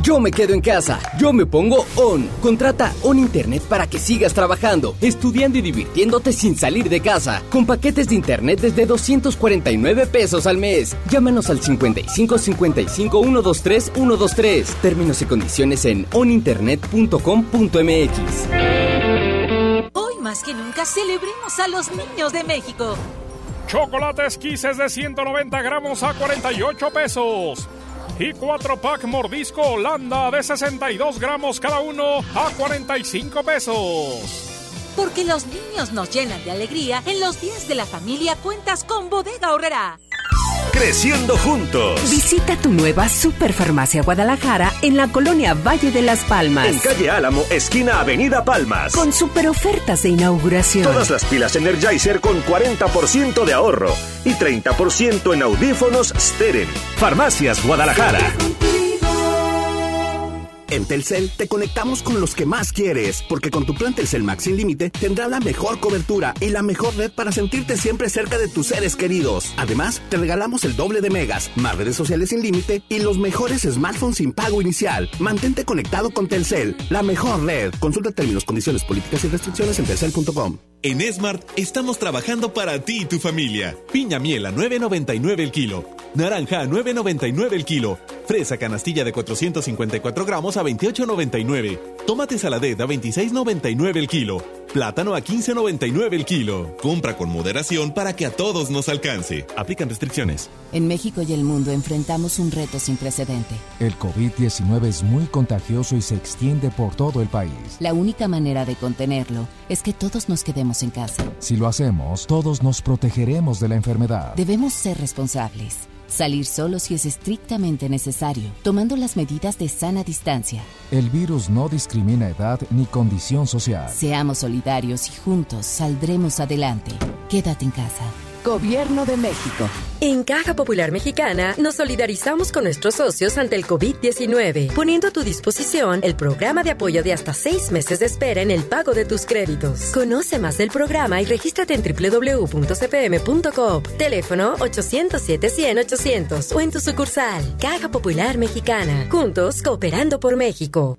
Yo me quedo en casa, yo me pongo on. Contrata On Internet para que sigas trabajando, estudiando y divirtiéndote sin salir de casa. Con paquetes de internet desde 249 pesos al mes. Llámanos al 55 55 123 123. Términos y condiciones en oninternet.com.mx. Hoy más que nunca celebremos a los niños de México. Chocolates Kisses de 190 gramos a 48 pesos. Y 4 pack mordisco Holanda de 62 gramos cada uno a 45 pesos. Porque los niños nos llenan de alegría, en los días de la familia cuentas con Bodega Horrera. Creciendo juntos. Visita tu nueva Superfarmacia Guadalajara en la colonia Valle de las Palmas. En calle Álamo, esquina Avenida Palmas. Con super ofertas de inauguración. Todas las pilas Energizer con 40% de ahorro y 30% en audífonos Steren. Farmacias Guadalajara. En Telcel te conectamos con los que más quieres, porque con tu plan Telcel Max sin límite tendrás la mejor cobertura y la mejor red para sentirte siempre cerca de tus seres queridos. Además, te regalamos el doble de megas, más redes sociales sin límite y los mejores smartphones sin pago inicial. Mantente conectado con Telcel, la mejor red. Consulta términos, condiciones, políticas y restricciones en telcel.com. En Smart estamos trabajando para ti y tu familia. Piña miel a 9.99 el kilo. Naranja a 9.99 el kilo. Fresa canastilla de 454 gramos a 28.99. Tomate saladet a 26.99 el kilo. Plátano a 15.99 el kilo. Compra con moderación para que a todos nos alcance. Aplican restricciones. En México y el mundo enfrentamos un reto sin precedente. El COVID-19 es muy contagioso y se extiende por todo el país. La única manera de contenerlo es que todos nos quedemos en casa. Si lo hacemos, todos nos protegeremos de la enfermedad. Debemos ser responsables. Salir solo si es estrictamente necesario, tomando las medidas de sana distancia. El virus no discrimina edad ni condición social. Seamos solidarios y juntos saldremos adelante. Quédate en casa. Gobierno de México. En Caja Popular Mexicana nos solidarizamos con nuestros socios ante el COVID-19, poniendo a tu disposición el programa de apoyo de hasta seis meses de espera en el pago de tus créditos. Conoce más del programa y regístrate en www.cpm.coop. Teléfono 807-100-800 o en tu sucursal. Caja Popular Mexicana. Juntos cooperando por México.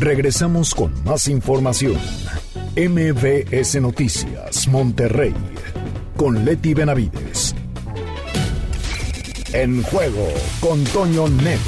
Regresamos con más información. MBS Noticias, Monterrey, con Leti Benavides. En juego con Toño Net.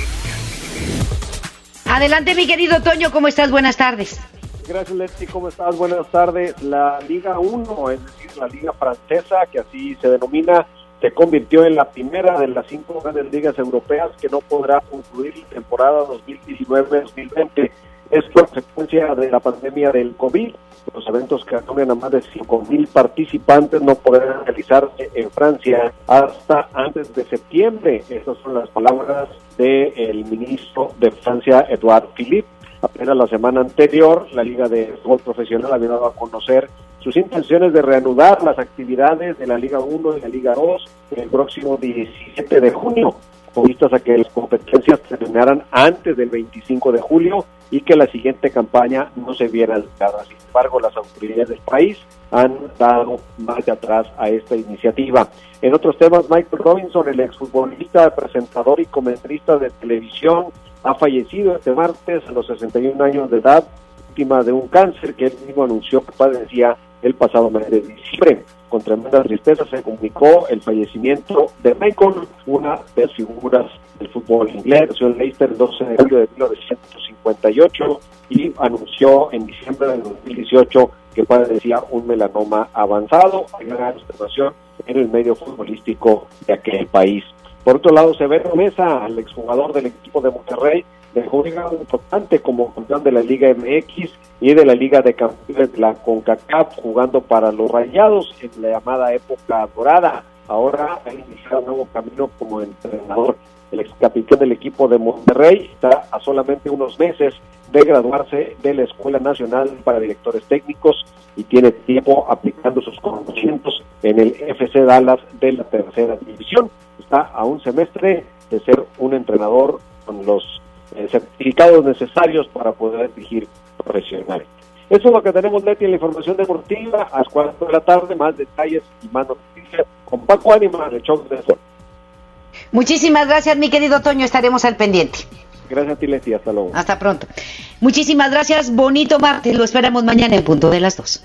Adelante, mi querido Toño, ¿cómo estás? Buenas tardes. Gracias, Leti. ¿Cómo estás? Buenas tardes. La Liga 1, es decir, la Liga Francesa, que así se denomina, se convirtió en la primera de las cinco grandes ligas europeas que no podrá concluir la temporada 2019-2020. Es consecuencia de la pandemia del COVID. Los eventos que reúnen a más de 5.000 participantes no podrán realizarse en Francia hasta antes de septiembre. Estas son las palabras del ministro de Francia, Edouard Philippe. Apenas la semana anterior, la Liga de Fútbol Profesional había dado a conocer sus intenciones de reanudar las actividades de la Liga 1 y la Liga 2 el próximo 17 de junio, con vistas a que las competencias terminaran antes del 25 de julio y que la siguiente campaña no se viera alterada. Sin embargo, las autoridades del país han dado marcha atrás a esta iniciativa. En otros temas, Michael Robinson, el exfutbolista, presentador y comentarista de televisión, ha fallecido este martes a los 61 años de edad, víctima de un cáncer que él mismo anunció que padecía el pasado mes de diciembre. Con tremenda tristeza se comunicó el fallecimiento de Michael, una de las figuras del fútbol inglés, nació en Leicester el 12 de julio de 1958 y anunció en diciembre de 2018 que padecía un melanoma avanzado, hay gran observación en el medio futbolístico de aquel país. Por otro lado, Severo Mesa, el exjugador del equipo de Monterrey, dejó un legado importante como campeón de la Liga MX y de la Liga de Campeones de la CONCACAF, jugando para los Rayados en la llamada época dorada. Ahora ha iniciado un nuevo camino como entrenador. El ex capitán del equipo de Monterrey está a solamente unos meses de graduarse de la Escuela Nacional para Directores Técnicos y tiene tiempo aplicando sus conocimientos en el FC Dallas de la tercera división. Está a un semestre de ser un entrenador con los eh, certificados necesarios para poder dirigir profesionalmente. Eso es lo que tenemos, Leti, en la información deportiva. A las 4 de la tarde, más detalles y más noticias con Paco Ánima, de Show de Sol. Muchísimas gracias, mi querido Toño. Estaremos al pendiente. Gracias a ti, Leti. Hasta luego. Hasta pronto. Muchísimas gracias. Bonito martes. Lo esperamos mañana en punto de las 2.